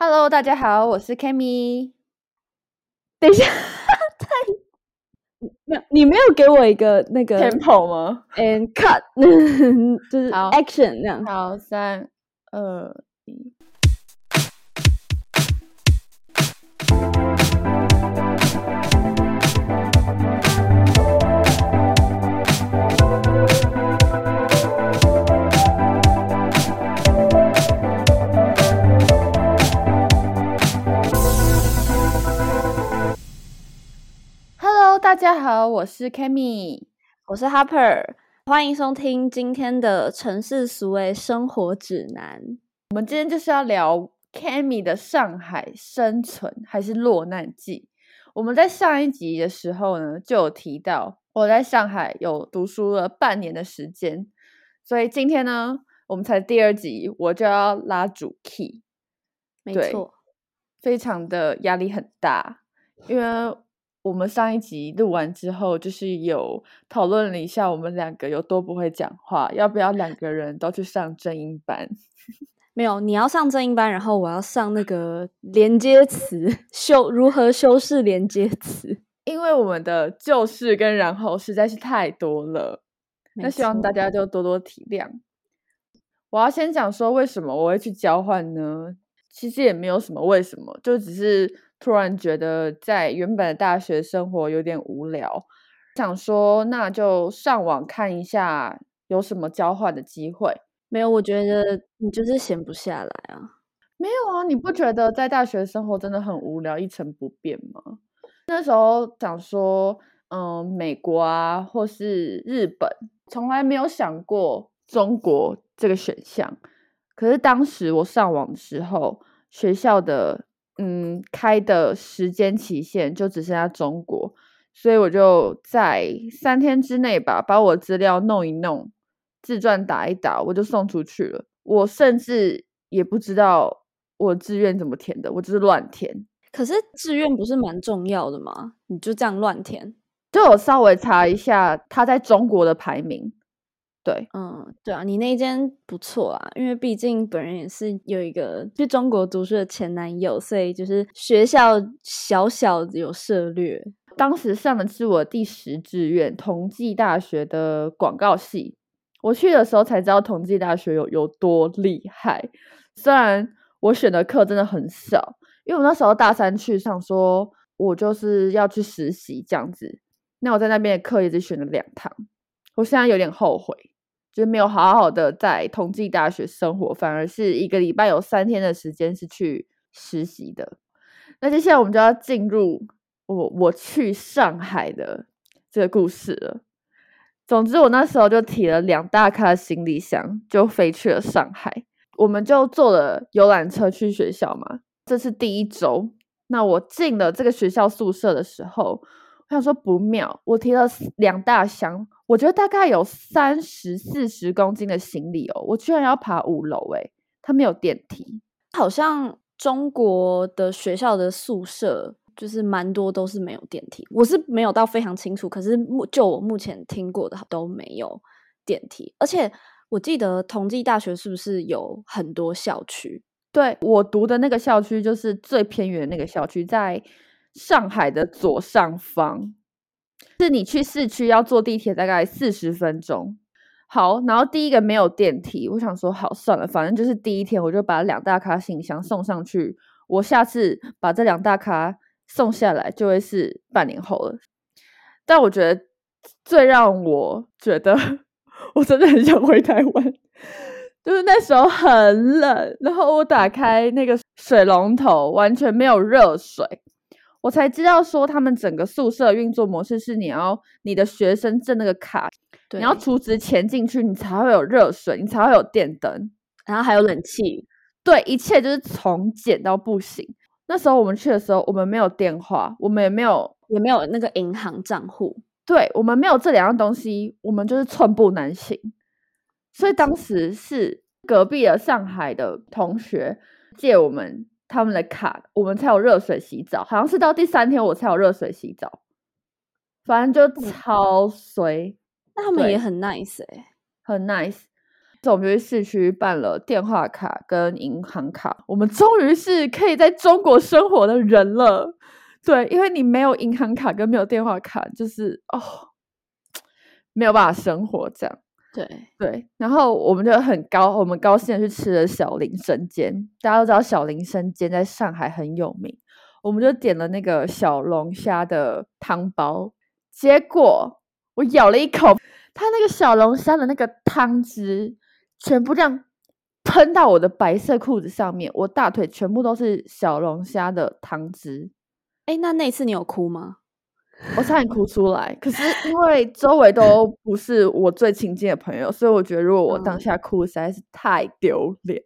Hello，大家好，我是 Kimi。等一下，太没有，你没有给我一个那个 tempo 吗？And cut，就是 action 那样。好，三二一。大家好，我是 Kami，我是 Harper，欢迎收听今天的城市俗味生活指南。我们今天就是要聊 Kami 的上海生存还是落难记。我们在上一集的时候呢，就有提到我在上海有读书了半年的时间，所以今天呢，我们才第二集，我就要拉主 key。没错，非常的压力很大，因为。我们上一集录完之后，就是有讨论了一下，我们两个有多不会讲话，要不要两个人都去上正音班？没有，你要上正音班，然后我要上那个连接词修如何修饰连接词，因为我们的就是跟然后实在是太多了，那希望大家就多多体谅。我要先讲说为什么我会去交换呢？其实也没有什么为什么，就只是。突然觉得在原本的大学生活有点无聊，想说那就上网看一下有什么交换的机会。没有，我觉得你就是闲不下来啊。没有啊，你不觉得在大学生活真的很无聊，一成不变吗？那时候想说，嗯，美国啊，或是日本，从来没有想过中国这个选项。可是当时我上网的时候，学校的。嗯，开的时间期限就只剩下中国，所以我就在三天之内吧，把我资料弄一弄，自传打一打，我就送出去了。我甚至也不知道我志愿怎么填的，我就是乱填。可是志愿不是蛮重要的吗？你就这样乱填？就我稍微查一下他在中国的排名。对，嗯，对啊，你那间不错啊，因为毕竟本人也是有一个去中国读书的前男友，所以就是学校小小有涉略。当时上的是我第十志愿，同济大学的广告系。我去的时候才知道同济大学有有多厉害。虽然我选的课真的很少，因为我那时候大三去上，说我就是要去实习这样子。那我在那边的课也只选了两堂，我现在有点后悔。就没有好好的在同济大学生活，反而是一个礼拜有三天的时间是去实习的。那接下来我们就要进入我我去上海的这个故事了。总之，我那时候就提了两大卡行李箱，就飞去了上海。我们就坐了游览车去学校嘛。这是第一周。那我进了这个学校宿舍的时候，我想说不妙，我提了两大箱。我觉得大概有三十四十公斤的行李哦，我居然要爬五楼诶，它没有电梯。好像中国的学校的宿舍就是蛮多都是没有电梯，我是没有到非常清楚，可是目就我目前听过的都没有电梯。而且我记得同济大学是不是有很多校区？对我读的那个校区就是最偏远的那个校区，在上海的左上方。是你去市区要坐地铁大概四十分钟。好，然后第一个没有电梯，我想说好算了，反正就是第一天，我就把两大卡行李箱送上去。我下次把这两大卡送下来，就会是半年后了。但我觉得最让我觉得我真的很想回台湾，就是那时候很冷，然后我打开那个水龙头，完全没有热水。我才知道说，他们整个宿舍运作模式是你要你的学生证那个卡，你要储值钱进去，你才会有热水，你才会有电灯，然后还有冷气。对，一切就是从简到不行。那时候我们去的时候，我们没有电话，我们也没有也没有那个银行账户，对我们没有这两样东西，我们就是寸步难行。所以当时是隔壁的上海的同学借我们。他们的卡，我们才有热水洗澡。好像是到第三天我才有热水洗澡，反正就超衰。那他们也很 nice 哎，很 nice。所以我们就去市区办了电话卡跟银行卡。我们终于是可以在中国生活的人了。对，因为你没有银行卡跟没有电话卡，就是哦，没有办法生活这样。对对，然后我们就很高，我们高兴的去吃了小林生煎。大家都知道小林生煎在上海很有名，我们就点了那个小龙虾的汤包。结果我咬了一口，它那个小龙虾的那个汤汁全部这样喷到我的白色裤子上面，我大腿全部都是小龙虾的汤汁。哎，那那次你有哭吗？我差点哭出来，可是因为周围都不是我最亲近的朋友，所以我觉得如果我当下哭，实在是太丢脸。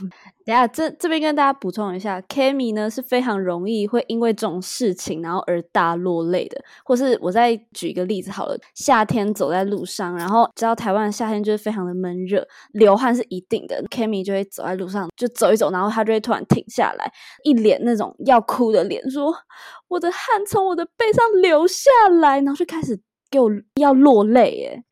等下，这这边跟大家补充一下，Kimi 呢是非常容易会因为这种事情然后而大落泪的。或是我再举一个例子好了，夏天走在路上，然后知道台湾的夏天就是非常的闷热，流汗是一定的，Kimi 就会走在路上就走一走，然后他就会突然停下来，一脸那种要哭的脸，说我的汗从我的背上流下来，然后就开始给我要落泪，耶。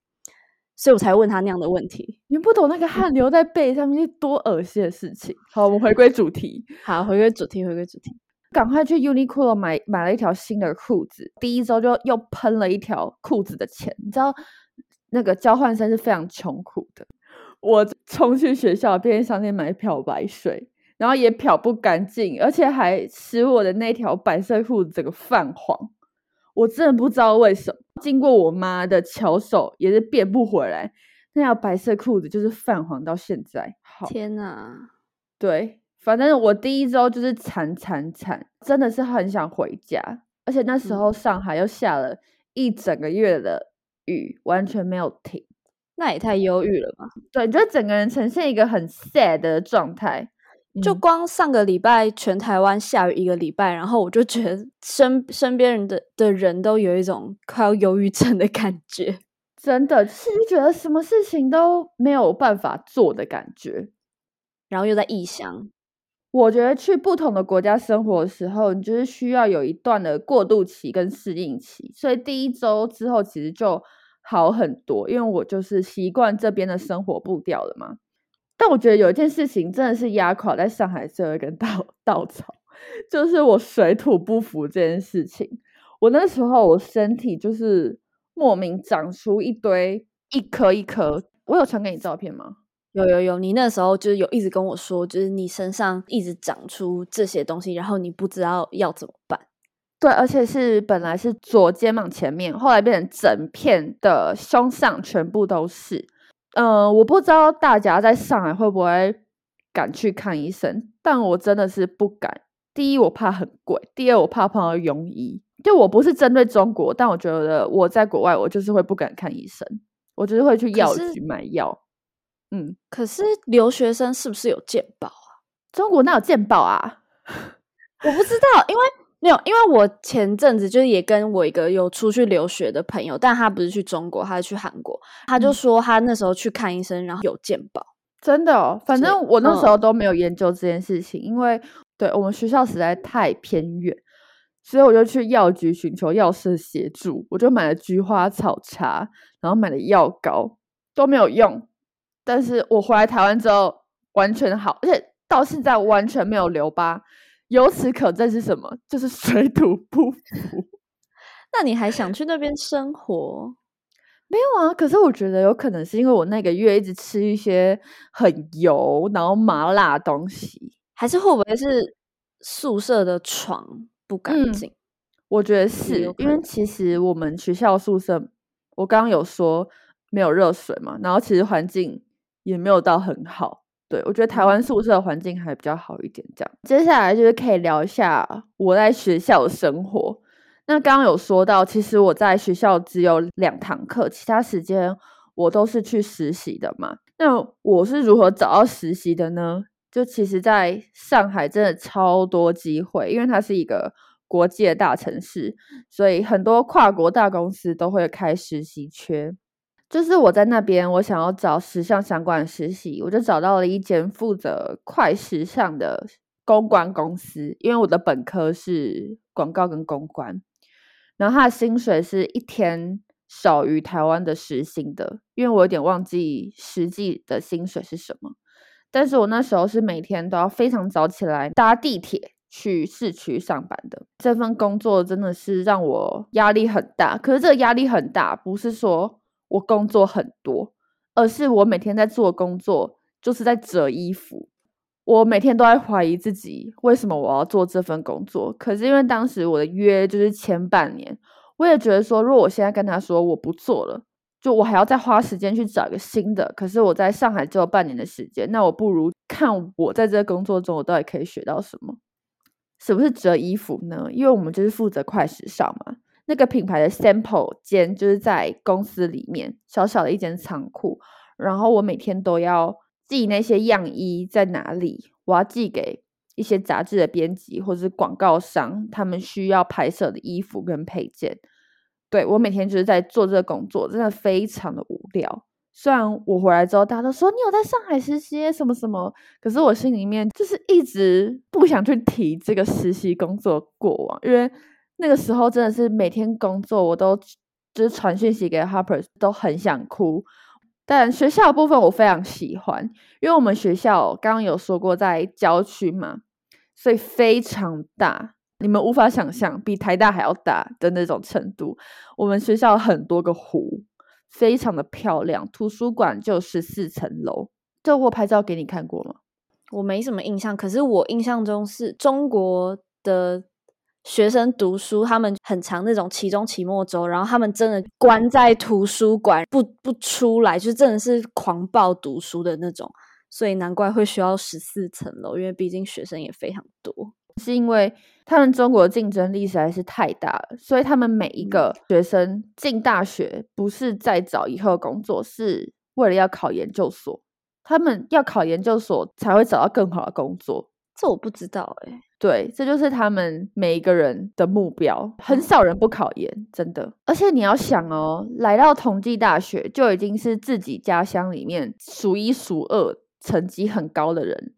所以我才问他那样的问题。你不懂那个汗流在背上面是多恶心的事情。好，我们回归主题。好，回归主题，回归主题。赶快去 Uniqlo 买买了一条新的裤子。第一周就又喷了一条裤子的钱。你知道那个交换生是非常穷苦的。我冲去学校便利商店买漂白水，然后也漂不干净，而且还使我的那条白色裤子整个泛黄。我真的不知道为什么，经过我妈的巧手也是变不回来。那条白色裤子就是泛黄到现在。天哪！对，反正我第一周就是惨惨惨，真的是很想回家。而且那时候上海又下了一整个月的雨，完全没有停。那也太忧郁了吧？对，就整个人呈现一个很 sad 的状态。就光上个礼拜，全台湾下雨一个礼拜，然后我就觉得身身边人的的人都有一种快要忧郁症的感觉，真的是觉得什么事情都没有办法做的感觉，然后又在异乡。我觉得去不同的国家生活的时候，你就是需要有一段的过渡期跟适应期，所以第一周之后其实就好很多，因为我就是习惯这边的生活步调了嘛。但我觉得有一件事情真的是压垮在上海最后一根稻稻草，就是我水土不服这件事情。我那时候我身体就是莫名长出一堆一颗一颗，我有传给你照片吗？有有有，你那时候就是有一直跟我说，就是你身上一直长出这些东西，然后你不知道要怎么办。对，而且是本来是左肩膀前面，后来变成整片的胸上全部都是。嗯，我不知道大家在上海会不会敢去看医生，但我真的是不敢。第一，我怕很贵；第二，我怕碰到庸医。就我不是针对中国，但我觉得我在国外，我就是会不敢看医生，我就是会去药局买药。嗯，可是留学生是不是有健保啊？中国哪有健保啊？我不知道，因为。没有，因为我前阵子就是也跟我一个有出去留学的朋友，但他不是去中国，他是去韩国。他就说他那时候去看医生，然后有健保，真的哦。反正我那时候都没有研究这件事情，因为对我们学校实在太偏远，所以我就去药局寻求药师协助。我就买了菊花草茶，然后买了药膏，都没有用。但是我回来台湾之后完全好，而且到现在完全没有留疤。由此可证是什么？就是水土不服。那你还想去那边生活？没有啊。可是我觉得有可能是因为我那个月一直吃一些很油然后麻辣东西，还是会不会是宿舍的床不干净？我觉得是因为其实我们学校宿舍，我刚刚有说没有热水嘛，然后其实环境也没有到很好。对，我觉得台湾宿舍环境还比较好一点。这样，接下来就是可以聊一下我在学校的生活。那刚刚有说到，其实我在学校只有两堂课，其他时间我都是去实习的嘛。那我是如何找到实习的呢？就其实在上海真的超多机会，因为它是一个国际的大城市，所以很多跨国大公司都会开实习缺。就是我在那边，我想要找时尚相关的实习，我就找到了一间负责快时尚的公关公司。因为我的本科是广告跟公关，然后他的薪水是一天少于台湾的时薪的，因为我有点忘记实际的薪水是什么。但是我那时候是每天都要非常早起来搭地铁去市区上班的，这份工作真的是让我压力很大。可是这个压力很大，不是说我工作很多，而是我每天在做工作就是在折衣服。我每天都在怀疑自己，为什么我要做这份工作？可是因为当时我的约就是前半年，我也觉得说，如果我现在跟他说我不做了，就我还要再花时间去找一个新的。可是我在上海只有半年的时间，那我不如看我在这个工作中我到底可以学到什么？什么是折衣服呢？因为我们就是负责快时尚嘛，那个品牌的 sample 间就是在公司里面小小的一间仓库，然后我每天都要。寄那些样衣在哪里？我要寄给一些杂志的编辑或者是广告商，他们需要拍摄的衣服跟配件。对我每天就是在做这个工作，真的非常的无聊。虽然我回来之后，大家都说你有在上海实习什么什么，可是我心里面就是一直不想去提这个实习工作过往，因为那个时候真的是每天工作，我都就是传讯息给 Harper，都很想哭。但学校部分我非常喜欢，因为我们学校刚刚有说过在郊区嘛，所以非常大，你们无法想象比台大还要大的那种程度。我们学校很多个湖，非常的漂亮。图书馆就十四层楼，这我拍照给你看过吗？我没什么印象，可是我印象中是中国的。学生读书，他们很长那种期中、期末周，然后他们真的关在图书馆不不出来，就真的是狂暴读书的那种，所以难怪会需要十四层楼，因为毕竟学生也非常多。是因为他们中国竞争力实在是太大了，所以他们每一个学生进大学不是在找以后工作，是为了要考研究所，他们要考研究所才会找到更好的工作。这我不知道哎。对，这就是他们每一个人的目标。很少人不考研，真的。而且你要想哦，来到同济大学就已经是自己家乡里面数一数二成绩很高的人。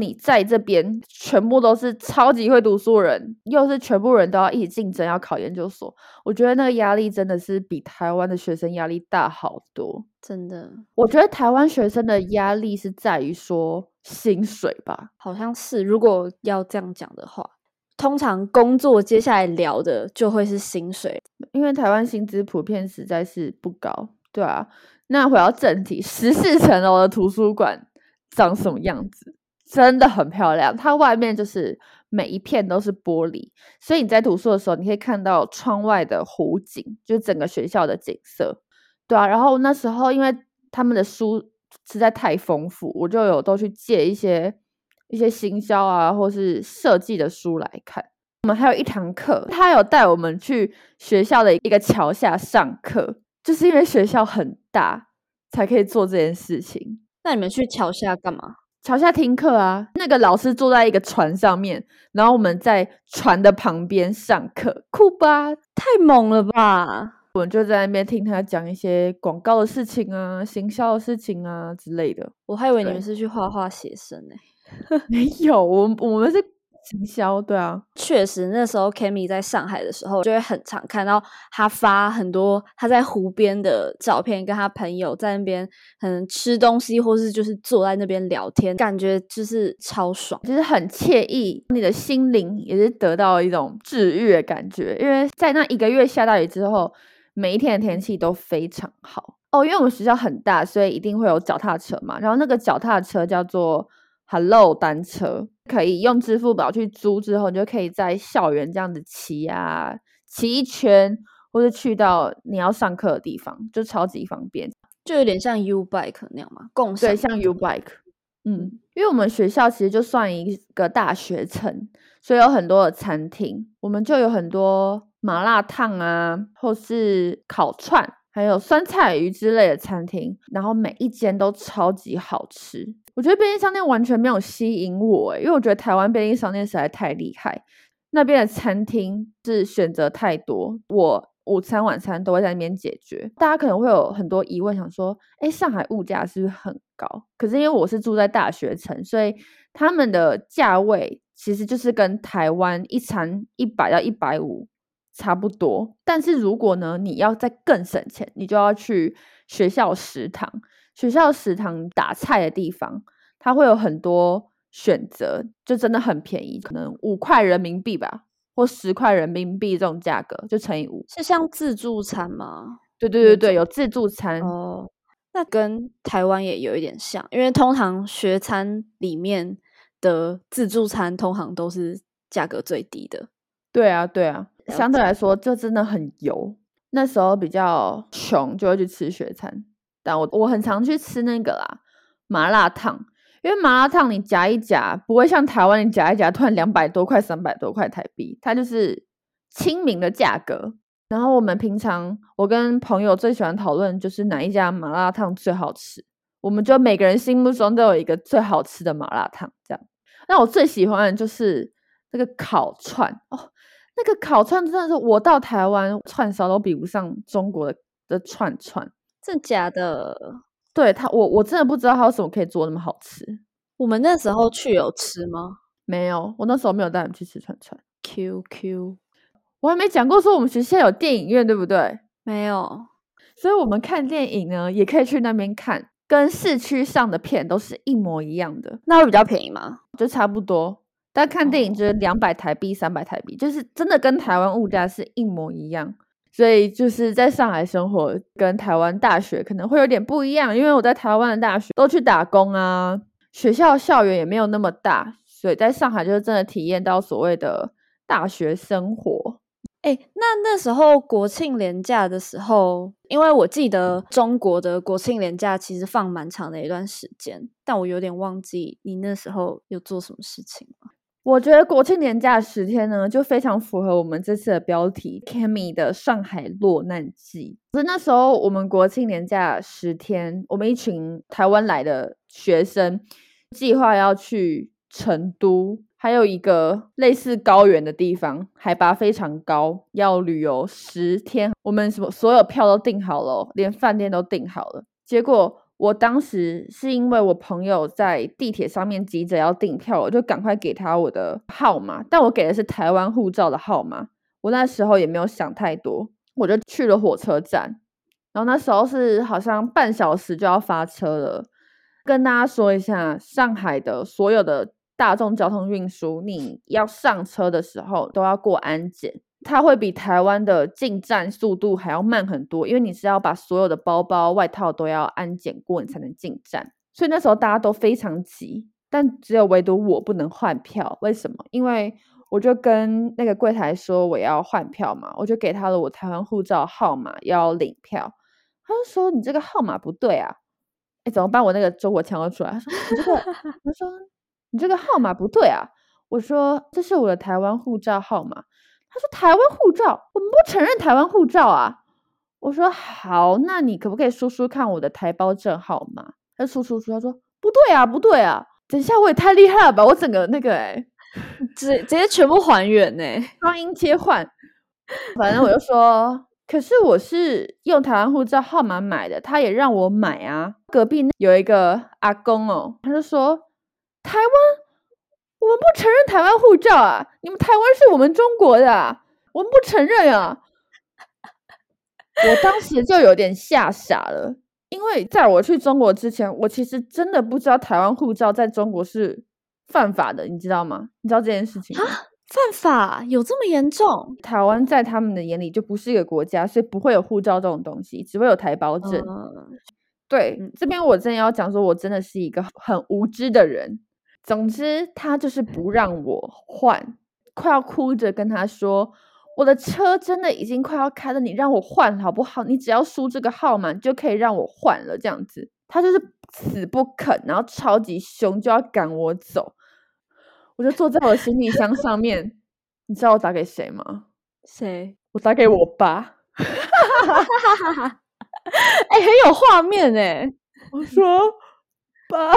你在这边全部都是超级会读书人，又是全部人都要一起竞争要考研究所，我觉得那个压力真的是比台湾的学生压力大好多。真的，我觉得台湾学生的压力是在于说薪水吧，好像是。如果要这样讲的话，通常工作接下来聊的就会是薪水，因为台湾薪资普遍实在是不高。对啊，那回到正题，十四层楼的图书馆长什么样子？真的很漂亮，它外面就是每一片都是玻璃，所以你在读书的时候，你可以看到窗外的湖景，就是整个学校的景色，对啊。然后那时候因为他们的书实在太丰富，我就有都去借一些一些行销啊或是设计的书来看。我们还有一堂课，他有带我们去学校的一个桥下上课，就是因为学校很大，才可以做这件事情。那你们去桥下干嘛？桥下听课啊，那个老师坐在一个船上面，然后我们在船的旁边上课，酷吧？太猛了吧！我们就在那边听他讲一些广告的事情啊、行销的事情啊之类的。我还以为你们是去画画写生呢，没有，我我们是。行销对啊，确实那时候 Kimi 在上海的时候，就会很常看到他发很多他在湖边的照片，跟他朋友在那边可能吃东西，或是就是坐在那边聊天，感觉就是超爽，就是很惬意，你的心灵也是得到一种治愈的感觉。因为在那一个月下大雨之后，每一天的天气都非常好哦。因为我们学校很大，所以一定会有脚踏车嘛。然后那个脚踏车叫做 Hello 单车。可以用支付宝去租，之后你就可以在校园这样子骑啊，骑一圈，或者去到你要上课的地方，就超级方便，就有点像 U Bike 那样嘛，共对，像 U Bike，嗯，因为我们学校其实就算一个大学城，所以有很多的餐厅，我们就有很多麻辣烫啊，或是烤串。还有酸菜鱼之类的餐厅，然后每一间都超级好吃。我觉得便利商店完全没有吸引我，因为我觉得台湾便利商店实在太厉害。那边的餐厅是选择太多，我午餐晚餐都会在那边解决。大家可能会有很多疑问，想说：哎，上海物价是不是很高？可是因为我是住在大学城，所以他们的价位其实就是跟台湾一餐一百到一百五差不多。但是如果呢，你要再更省钱，你就要去学校食堂。学校食堂打菜的地方，它会有很多选择，就真的很便宜，可能五块人民币吧，或十块人民币这种价格，就乘以五。是像自助餐吗？对对对对，有自助餐哦。那跟台湾也有一点像，因为通常学餐里面的自助餐通常都是价格最低的。对啊，对啊，相对来说就真的很油。那时候比较穷，就会去吃学餐。但我我很常去吃那个啦，麻辣烫，因为麻辣烫你夹一夹，不会像台湾你夹一夹突然两百多块、三百多块台币，它就是亲民的价格。然后我们平常我跟朋友最喜欢讨论就是哪一家麻辣烫最好吃，我们就每个人心目中都有一个最好吃的麻辣烫这样。那我最喜欢的就是那个烤串哦，那个烤串真的是我到台湾串烧都比不上中国的的串串。真假的？对他，我我真的不知道他为什么可以做那么好吃。我们那时候去有吃吗？没有，我那时候没有带你去吃串串。Q Q，我还没讲过说我们学校有电影院，对不对？没有，所以我们看电影呢，也可以去那边看，跟市区上的片都是一模一样的。那会比较便宜吗？就差不多，但看电影就是两百台币、三百台币，就是真的跟台湾物价是一模一样。所以就是在上海生活，跟台湾大学可能会有点不一样，因为我在台湾的大学都去打工啊，学校校园也没有那么大，所以在上海就是真的体验到所谓的大学生活。哎，那那时候国庆连假的时候，因为我记得中国的国庆连假其实放蛮长的一段时间，但我有点忘记你那时候有做什么事情了。我觉得国庆年假十天呢，就非常符合我们这次的标题 “Kami 的上海落难记”。是那时候我们国庆年假十天，我们一群台湾来的学生计划要去成都，还有一个类似高原的地方，海拔非常高，要旅游十天。我们什么所有票都订好了，连饭店都订好了，结果。我当时是因为我朋友在地铁上面急着要订票，我就赶快给他我的号码，但我给的是台湾护照的号码。我那时候也没有想太多，我就去了火车站。然后那时候是好像半小时就要发车了。跟大家说一下，上海的所有的大众交通运输，你要上车的时候都要过安检。它会比台湾的进站速度还要慢很多，因为你是要把所有的包包、外套都要安检过，你才能进站。所以那时候大家都非常急，但只有唯独我不能换票。为什么？因为我就跟那个柜台说我要换票嘛，我就给他了我台湾护照号码要领票，他就说你这个号码不对啊！哎，怎么办？我那个中国腔又出来，他说你这个，他说你这个号码不对啊！我说这是我的台湾护照号码。他说：“台湾护照，我们不承认台湾护照啊。”我说：“好，那你可不可以说说看我的台胞证号码？”他说：“说说。”他说：“不对啊，不对啊！等一下，我也太厉害了吧！我整个那个哎，直直接全部还原呢，双音切换。反正我就说，可是我是用台湾护照号码买的，他也让我买啊。隔壁有一个阿公哦，他就说台湾。”我们不承认台湾护照啊！你们台湾是我们中国的，我们不承认啊！我当时就有点吓傻了，因为在我去中国之前，我其实真的不知道台湾护照在中国是犯法的，你知道吗？你知道这件事情啊？犯法有这么严重？台湾在他们的眼里就不是一个国家，所以不会有护照这种东西，只会有台胞证。对，这边我真的要讲说，我真的是一个很无知的人。总之，他就是不让我换，快要哭着跟他说：“我的车真的已经快要开了，你让我换好不好？你只要输这个号码就可以让我换了。”这样子，他就是死不肯，然后超级凶，就要赶我走。我就坐在我的行李箱上面，你知道我打给谁吗？谁？我打给我爸。哎，很有画面哎！我说：“ 爸。”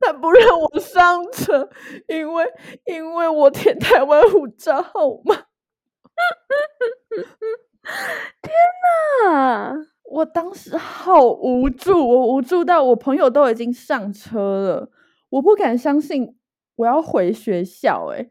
他不让我上车，因为因为我填台湾护照号码。天哪！我当时好无助，我无助到我朋友都已经上车了，我不敢相信我要回学校哎，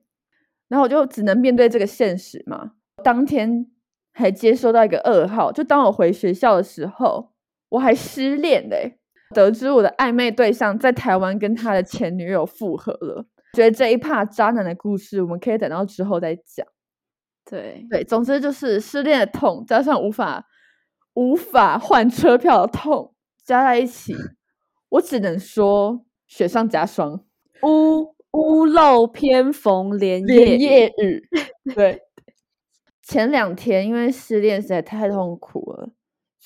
然后我就只能面对这个现实嘛。当天还接收到一个噩耗，就当我回学校的时候，我还失恋嘞，得知我的暧昧对象在台湾跟他的前女友复合了。觉得这一趴渣男的故事，我们可以等到之后再讲。对对，总之就是失恋的痛，加上无法无法换车票的痛，加在一起，我只能说雪上加霜。屋屋漏偏逢连连夜夜雨，对。前两天因为失恋实在太痛苦了，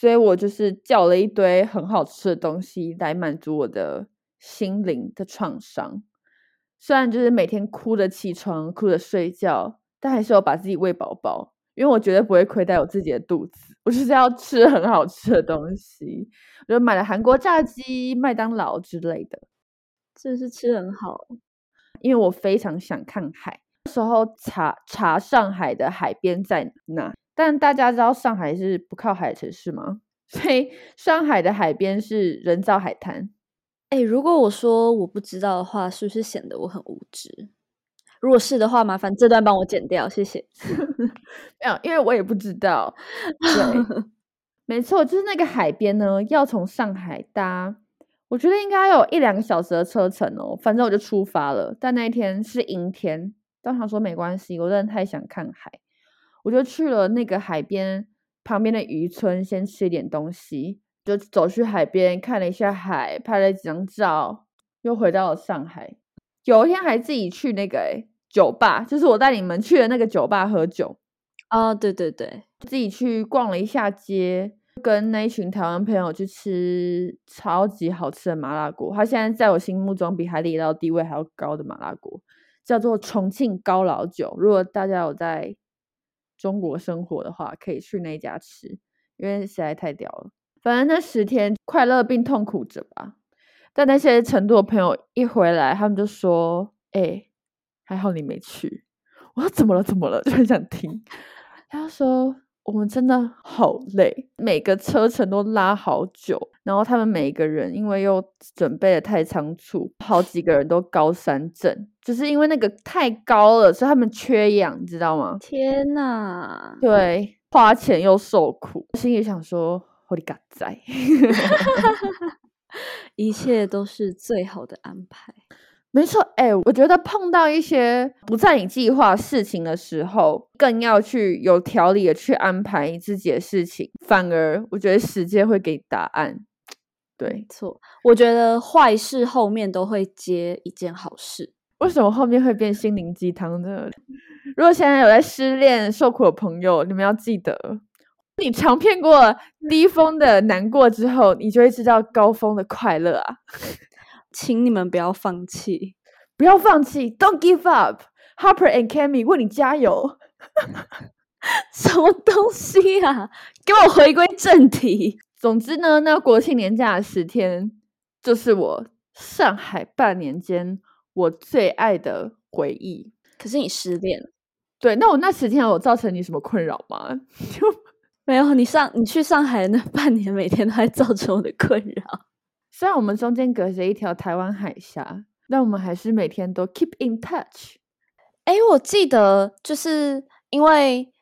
所以我就是叫了一堆很好吃的东西来满足我的心灵的创伤。虽然就是每天哭着起床，哭着睡觉，但还是要把自己喂饱饱，因为我绝对不会亏待我自己的肚子。我就是要吃很好吃的东西，我就买了韩国炸鸡、麦当劳之类的。真的是吃得很好。因为我非常想看海。那时候查查上海的海边在哪，但大家知道上海是不靠海的城市吗？所以上海的海边是人造海滩。哎、如果我说我不知道的话，是不是显得我很无知？如果是的话，麻烦这段帮我剪掉，谢谢。没有，因为我也不知道。对，没错，就是那个海边呢，要从上海搭，我觉得应该有一两个小时的车程哦。反正我就出发了，但那一天是阴天，但想说没关系，我真的太想看海，我就去了那个海边旁边的渔村，先吃一点东西，就走去海边看了一下海，拍了几张照，又回到了上海。有一天还自己去那个、欸、酒吧，就是我带你们去的那个酒吧喝酒。哦，对对对，自己去逛了一下街，跟那一群台湾朋友去吃超级好吃的麻辣锅。它现在在我心目中比海底捞地位还要高的麻辣锅，叫做重庆高老酒。如果大家有在中国生活的话，可以去那家吃，因为实在太屌了。反正那十天快乐并痛苦着吧。但那些成都的朋友一回来，他们就说：“哎、还好你没去。”我说：“怎么了？怎么了？”就很想听。他说：“我们真的好累，每个车程都拉好久，然后他们每一个人因为又准备的太仓促，好几个人都高山症，就是因为那个太高了，所以他们缺氧，你知道吗？天哪！对，花钱又受苦，心里想说：我的嘎仔。一切都是最好的安排。没错，哎、我觉得碰到一些不在你计划事情的时候，更要去有条理的去安排自己的事情，反而我觉得时间会给答案。对没，错，我觉得坏事后面都会接一件好事。为什么后面会变心灵鸡汤呢？如果现在有在失恋受苦的朋友，你们要记得，你尝遍过低峰的难过之后，你就会知道高峰的快乐啊！请你们不要放弃。不要放弃，Don't give up。Harper and Cammy 为你加油！什么东西啊？给我回归正题。总之呢，那国庆年假的十天，就是我上海半年间我最爱的回忆。可是你失恋了，对，那我那十天有造成你什么困扰吗？就 没有？你上你去上海那半年，每天都在造成我的困扰。虽然我们中间隔着一条台湾海峡，但我们还是每天都 keep in touch。哎，我记得就是因为，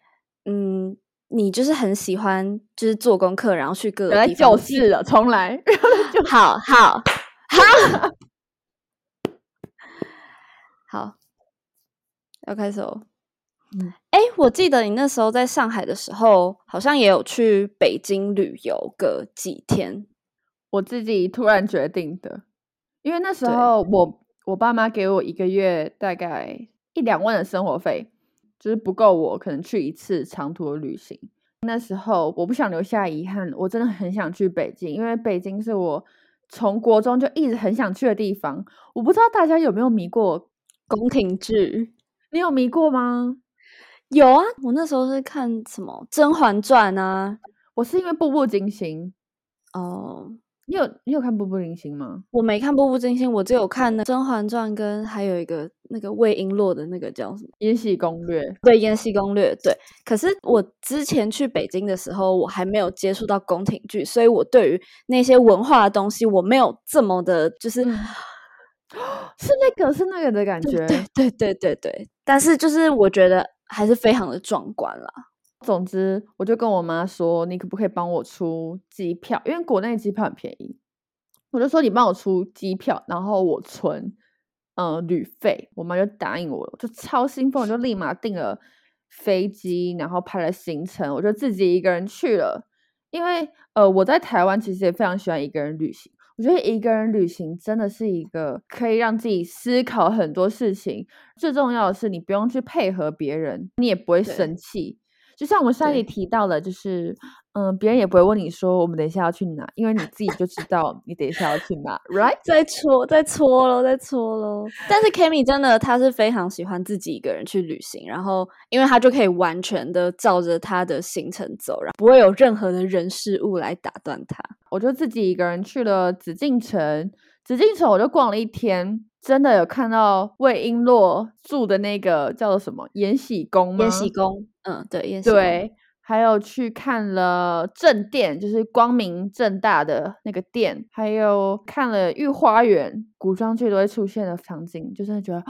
嗯，你就是很喜欢，就是做功课，然后去各个地方。就是了，重来。好好好好，要开始哦。嗯哎、我记得你那时候在上海的时候，好像也有去北京旅游个几天。我自己突然决定的，因为那时候我我爸妈给我一个月大概一两万的生活费，就是不够我可能去一次长途的旅行。那时候我不想留下遗憾，我真的很想去北京，因为北京是我从国中就一直很想去的地方。我不知道大家有没有迷过，宫廷剧你有迷过吗？有啊，我那时候是看什么《甄嬛传》啊。我是因为《步步惊心》，哦，你有你有看《步步惊心》吗？我没看《步步惊心》，我只有看那《甄嬛传》跟还有一个那个魏璎珞的那个叫什么？《延禧攻略》对，《延禧攻略》对。可是我之前去北京的时候，我还没有接触到宫廷剧，所以我对于那些文化的东西，我没有这么的，就是、嗯是那个是那个的感觉。对对对对对。但是就是我觉得还是非常的壮观啦。总之，我就跟我妈说，你可不可以帮我出机票？因为国内机票很便宜。我就说你帮我出机票，然后我存呃旅费。我妈就答应我了，我就超兴奋，我就立马订了飞机，然后排了行程，我就自己一个人去了。因为呃我在台湾其实也非常喜欢一个人旅行。我觉得一个人旅行真的是一个可以让自己思考很多事情。最重要的是，你不用去配合别人，你也不会生气。就像我们上一里提到的，就是嗯，别人也不会问你说我们等一下要去哪，因为你自己就知道你等一下要去哪，right？再搓，再搓喽，再搓喽。但是 Kimi 真的，他是非常喜欢自己一个人去旅行，然后因为他就可以完全的照着他的行程走，然后不会有任何的人事物来打断他。我就自己一个人去了紫禁城，紫禁城我就逛了一天。真的有看到魏璎珞住的那个叫做什么延禧宫吗？延禧宫，嗯，对，对，还有去看了正殿，就是光明正大的那个殿，还有看了御花园，古装剧都会出现的场景，就是觉得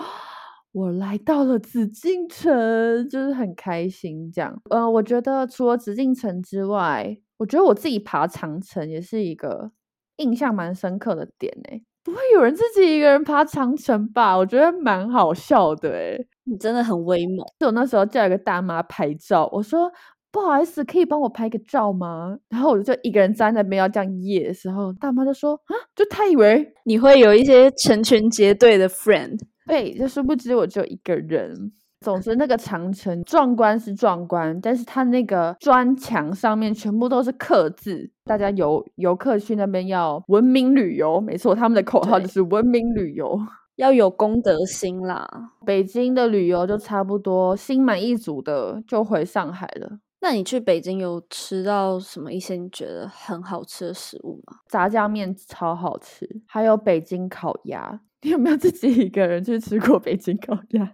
我来到了紫禁城，就是很开心这样。呃，我觉得除了紫禁城之外，我觉得我自己爬长城也是一个印象蛮深刻的点诶。不会有人自己一个人爬长城吧？我觉得蛮好笑的诶你真的很威猛。就我那时候叫一个大妈拍照，我说不好意思，可以帮我拍个照吗？然后我就一个人站在那边要这样耶的时候，大妈就说啊，就她以为 你会有一些成群结队的 friend，对，就殊不知我只有一个人。总之，那个长城壮观是壮观，但是它那个砖墙上面全部都是刻字，大家游游客去那边要文明旅游，没错，他们的口号就是文明旅游，要有公德心啦。北京的旅游就差不多心满意足的就回上海了。那你去北京有吃到什么一些你觉得很好吃的食物吗？炸酱面超好吃，还有北京烤鸭。你有没有自己一个人去吃过北京烤鸭？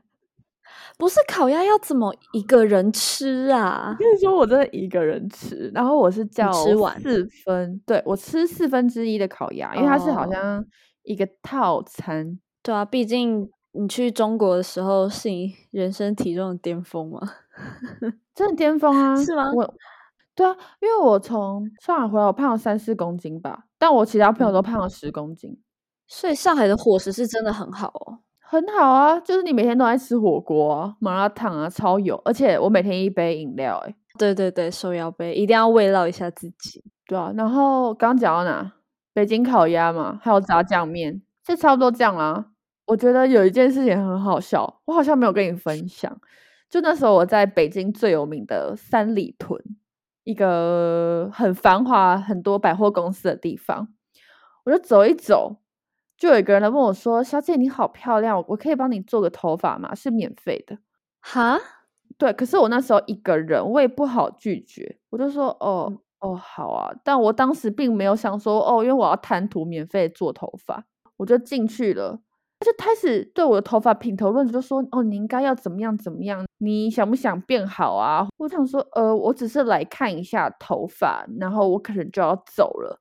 不是烤鸭要怎么一个人吃啊？跟你说，我真的一个人吃，然后我是叫吃完四分，对我吃四分之一的烤鸭，因为它是好像一个套餐。对啊，毕竟你去中国的时候是你 人生体重的巅峰嘛，真的巅峰啊？是吗？我，对啊，因为我从上海回来，我胖了三四公斤吧，但我其他朋友都胖了十公斤，所以上海的伙食是真的很好哦。很好啊，就是你每天都在吃火锅啊、麻辣烫啊，超油，而且我每天一杯饮料，哎，对对对，手摇杯一定要慰劳一下自己，对啊。然后刚讲到哪？北京烤鸭嘛，还有炸酱面，就差不多这样啦。我觉得有一件事情很好笑，我好像没有跟你分享，就那时候我在北京最有名的三里屯，一个很繁华、很多百货公司的地方，我就走一走。就有一个人来问我说：“小姐你好漂亮，我可以帮你做个头发吗？是免费的。”哈，对，可是我那时候一个人，我也不好拒绝，我就说：“哦哦，好啊。”但我当时并没有想说：“哦，因为我要贪图免费做头发。”我就进去了，他就开始对我的头发品头论足，就说：“哦，你应该要怎么样怎么样？你想不想变好啊？”我想说：“呃，我只是来看一下头发，然后我可能就要走了。”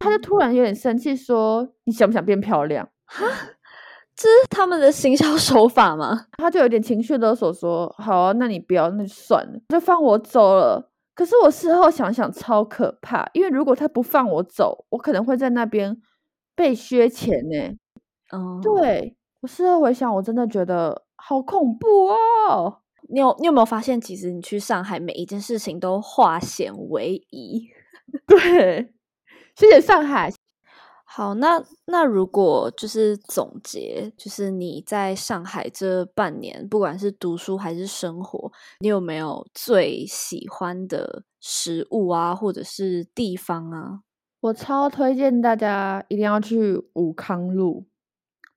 他就突然有点生气，说：“你想不想变漂亮？”哈，这是他们的行销手法吗？他就有点情绪勒索，说：“好啊，那你不要，那就算了，就放我走了。”可是我事后想想，超可怕，因为如果他不放我走，我可能会在那边被削钱呢。哦，对我事后回想，我真的觉得好恐怖哦。你有你有没有发现，其实你去上海，每一件事情都化险为夷？对。谢谢上海。好，那那如果就是总结，就是你在上海这半年，不管是读书还是生活，你有没有最喜欢的食物啊，或者是地方啊？我超推荐大家一定要去武康路。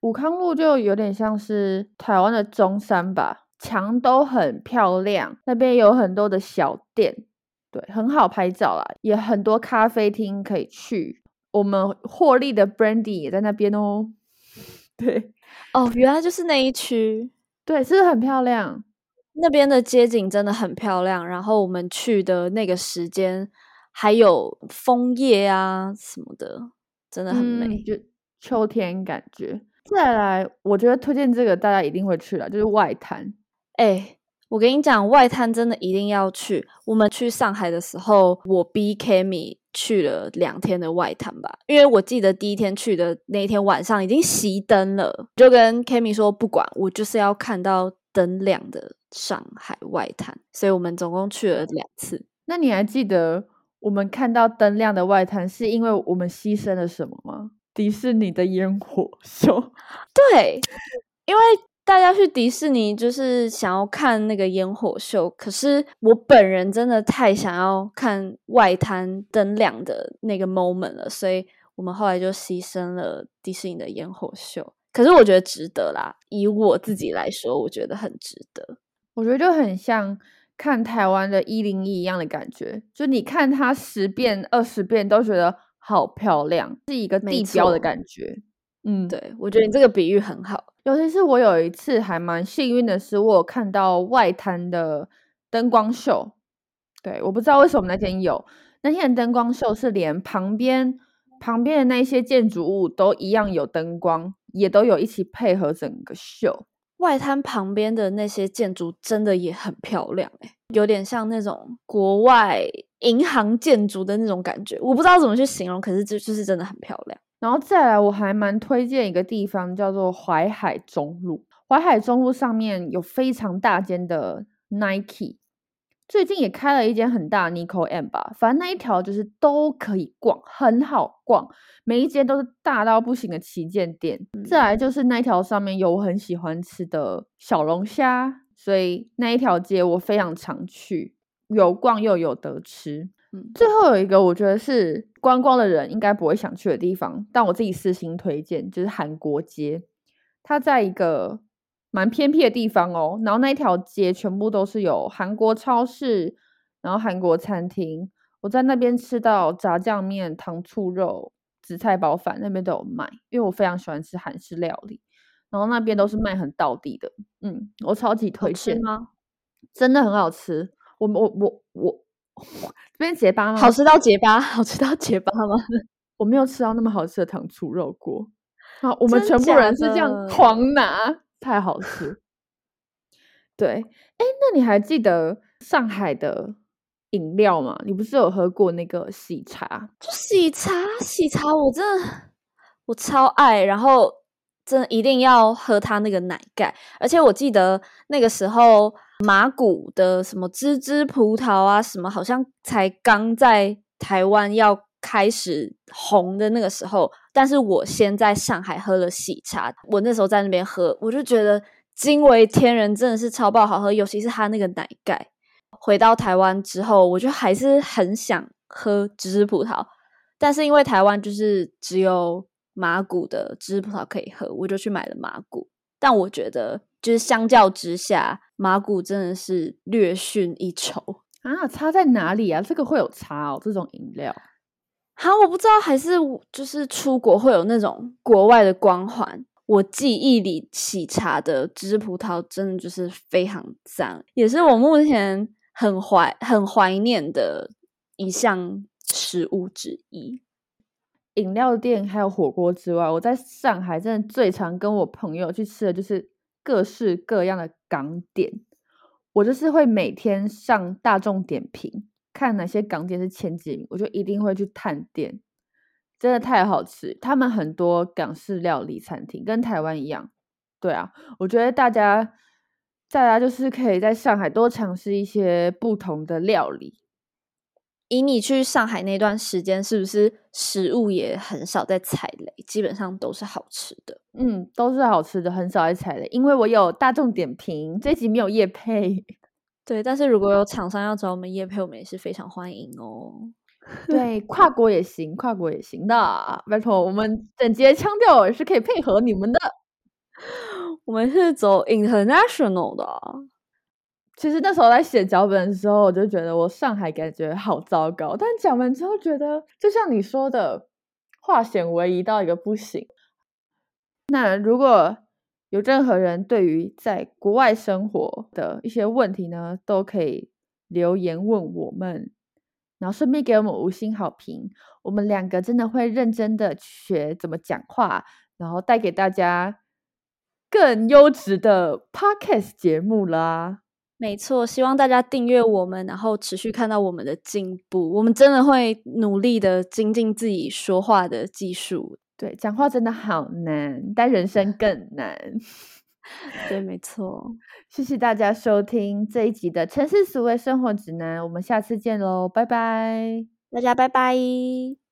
武康路就有点像是台湾的中山吧，墙都很漂亮，那边有很多的小店。对，很好拍照啦，也很多咖啡厅可以去。我们获利的 Brandy 也在那边哦。对，哦，原来就是那一区。对，是不是很漂亮？那边的街景真的很漂亮。然后我们去的那个时间还有枫叶啊什么的，真的很美，就秋天感觉。再来，我觉得推荐这个大家一定会去的，就是外滩。哎。我跟你讲，外滩真的一定要去。我们去上海的时候，我逼 Kimi 去了两天的外滩吧，因为我记得第一天去的那一天晚上已经熄灯了，就跟 Kimi 说不管，我就是要看到灯亮的上海外滩。所以我们总共去了两次。那你还记得我们看到灯亮的外滩是因为我们牺牲了什么吗？迪士尼的烟火秀。对，因为。大家去迪士尼就是想要看那个烟火秀，可是我本人真的太想要看外滩灯亮的那个 moment 了，所以我们后来就牺牲了迪士尼的烟火秀。可是我觉得值得啦，以我自己来说，我觉得很值得。我觉得就很像看台湾的一零一一样的感觉，就你看它十遍、二十遍都觉得好漂亮，是一个地标的感觉。嗯，对，我觉得你这个比喻很好。尤其是我有一次还蛮幸运的是，我有看到外滩的灯光秀。对，我不知道为什么那天有那天的灯光秀，是连旁边旁边的那些建筑物都一样有灯光，也都有一起配合整个秀。外滩旁边的那些建筑真的也很漂亮，诶有点像那种国外银行建筑的那种感觉。我不知道怎么去形容，可是这就是真的很漂亮。然后再来，我还蛮推荐一个地方，叫做淮海中路。淮海中路上面有非常大间的 Nike，最近也开了一间很大 n i c o M 吧。反正那一条就是都可以逛，很好逛，每一间都是大到不行的旗舰店。再来就是那一条上面有我很喜欢吃的小龙虾，所以那一条街我非常常去，有逛又有得吃。嗯最后有一个，我觉得是观光的人应该不会想去的地方，但我自己私心推荐，就是韩国街。它在一个蛮偏僻的地方哦，然后那一条街全部都是有韩国超市，然后韩国餐厅。我在那边吃到炸酱面、糖醋肉、紫菜包饭，那边都有卖，因为我非常喜欢吃韩式料理。然后那边都是卖很道地的，嗯，我超级推荐吗？真的很好吃。我我我我。这边结巴吗？好吃到结巴，好吃到结巴吗？我没有吃到那么好吃的糖醋肉锅。好，我们全部人是这样狂拿，太好吃。对，哎，那你还记得上海的饮料吗？你不是有喝过那个喜茶？就喜茶，喜茶，我真的我超爱，然后真的一定要喝它那个奶盖，而且我记得那个时候。马古的什么芝芝葡萄啊，什么好像才刚在台湾要开始红的那个时候，但是我先在上海喝了喜茶，我那时候在那边喝，我就觉得惊为天人，真的是超爆好喝，尤其是它那个奶盖。回到台湾之后，我就还是很想喝芝芝葡萄，但是因为台湾就是只有马古的芝芝葡萄可以喝，我就去买了马古。但我觉得，就是相较之下，马古真的是略逊一筹啊！差在哪里啊？这个会有差哦，这种饮料。好，我不知道，还是就是出国会有那种国外的光环。我记忆里喜茶的芝葡萄真的就是非常赞，也是我目前很怀很怀念的一项食物之一。饮料店还有火锅之外，我在上海真的最常跟我朋友去吃的就是各式各样的港点。我就是会每天上大众点评，看哪些港点是前几名，我就一定会去探店。真的太好吃，他们很多港式料理餐厅跟台湾一样。对啊，我觉得大家大家就是可以在上海多尝试一些不同的料理。以你去上海那段时间，是不是食物也很少在踩雷？基本上都是好吃的。嗯，都是好吃的，很少在踩雷。因为我有大众点评，这集没有夜配。对，但是如果有厂商要找我们夜配，我们也是非常欢迎哦。对，跨国也行，跨国也行的。拜托，我们整节腔调也是可以配合你们的。我们是走 international 的。其实那时候在写脚本的时候，我就觉得我上海感觉好糟糕。但讲完之后，觉得就像你说的，化险为夷到一个不行。那如果有任何人对于在国外生活的一些问题呢，都可以留言问我们，然后顺便给我们五星好评。我们两个真的会认真的学怎么讲话，然后带给大家更优质的 podcast 节目啦。没错，希望大家订阅我们，然后持续看到我们的进步。我们真的会努力的精进自己说话的技术。对，讲话真的好难，但人生更 难。对，没错。谢谢大家收听这一集的《城市所谓生活指南》，我们下次见喽，拜拜，大家拜拜。